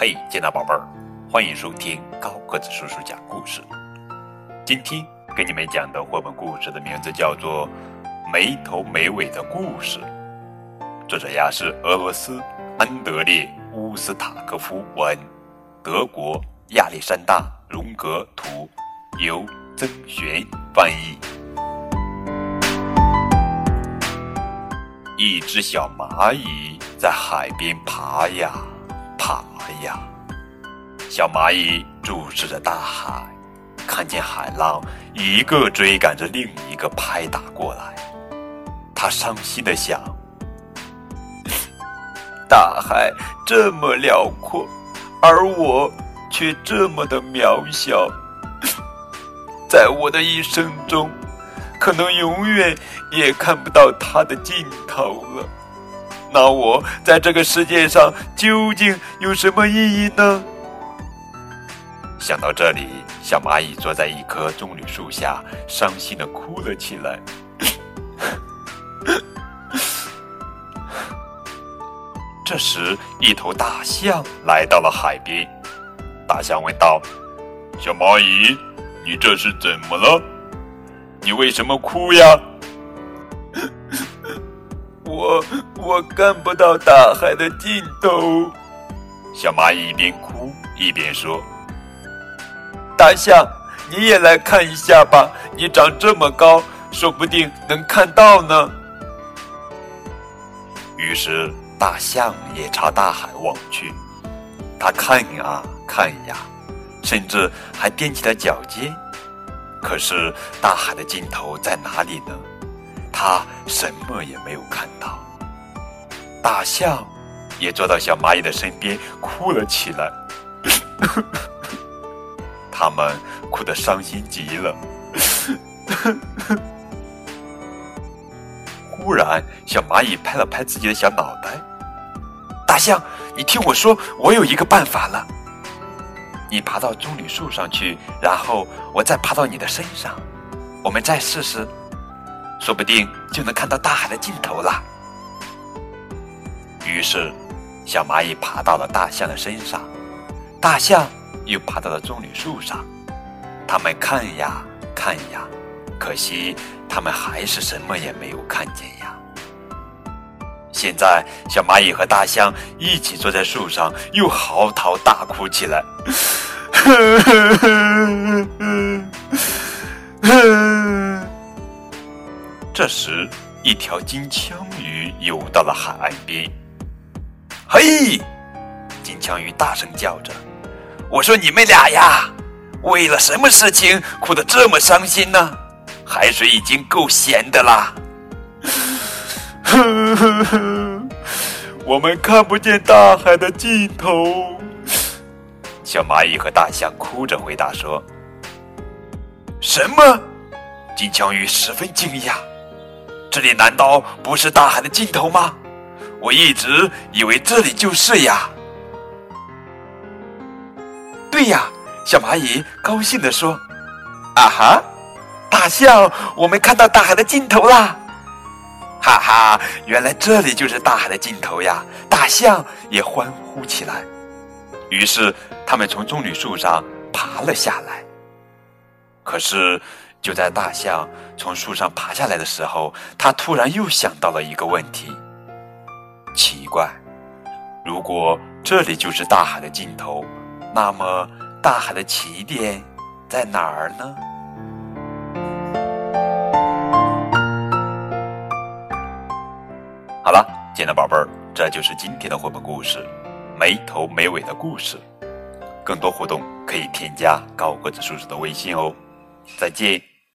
嘿，见到宝贝儿，欢迎收听高个子叔叔讲故事。今天给你们讲的绘本故事的名字叫做《没头没尾的故事》，作者呀是俄罗斯安德烈·乌斯塔科夫文，德国亚历山大·荣格图，由曾璇翻译。一只小蚂蚁在海边爬呀。爬呀！小蚂蚁注视着大海，看见海浪一个追赶着另一个拍打过来，它伤心的想：大海这么辽阔，而我却这么的渺小，在我的一生中，可能永远也看不到它的尽头了。那我在这个世界上究竟有什么意义呢？想到这里，小蚂蚁坐在一棵棕榈树下，伤心的哭了起来。这时，一头大象来到了海边。大象问道：“小蚂蚁，你这是怎么了？你为什么哭呀？”我我看不到大海的尽头，小蚂蚁一边哭一边说：“大象，你也来看一下吧，你长这么高，说不定能看到呢。”于是大象也朝大海望去，它看呀看呀，甚至还踮起了脚尖。可是大海的尽头在哪里呢？他什么也没有看到，大象也坐到小蚂蚁的身边，哭了起来。他们哭得伤心极了。忽然，小蚂蚁拍了拍自己的小脑袋：“大象，你听我说，我有一个办法了。你爬到棕榈树上去，然后我再爬到你的身上，我们再试试。”说不定就能看到大海的尽头了。于是，小蚂蚁爬到了大象的身上，大象又爬到了棕榈树上。他们看呀看呀，可惜他们还是什么也没有看见呀。现在，小蚂蚁和大象一起坐在树上，又嚎啕大哭起来。时，一条金枪鱼游到了海岸边。嘿，金枪鱼大声叫着：“我说你们俩呀，为了什么事情哭得这么伤心呢？海水已经够咸的啦。我们看不见大海的尽头。”小蚂蚁和大象哭着回答说：“什么？”金枪鱼十分惊讶。这里难道不是大海的尽头吗？我一直以为这里就是呀。对呀，小蚂蚁高兴地说：“啊哈，大象，我们看到大海的尽头啦！”哈哈，原来这里就是大海的尽头呀！大象也欢呼起来。于是，他们从棕榈树上爬了下来。可是。就在大象从树上爬下来的时候，他突然又想到了一个问题：奇怪，如果这里就是大海的尽头，那么大海的起点在哪儿呢？好了，亲爱的宝贝儿，这就是今天的绘本故事《没头没尾的故事》。更多互动可以添加高个子叔叔的微信哦。再见。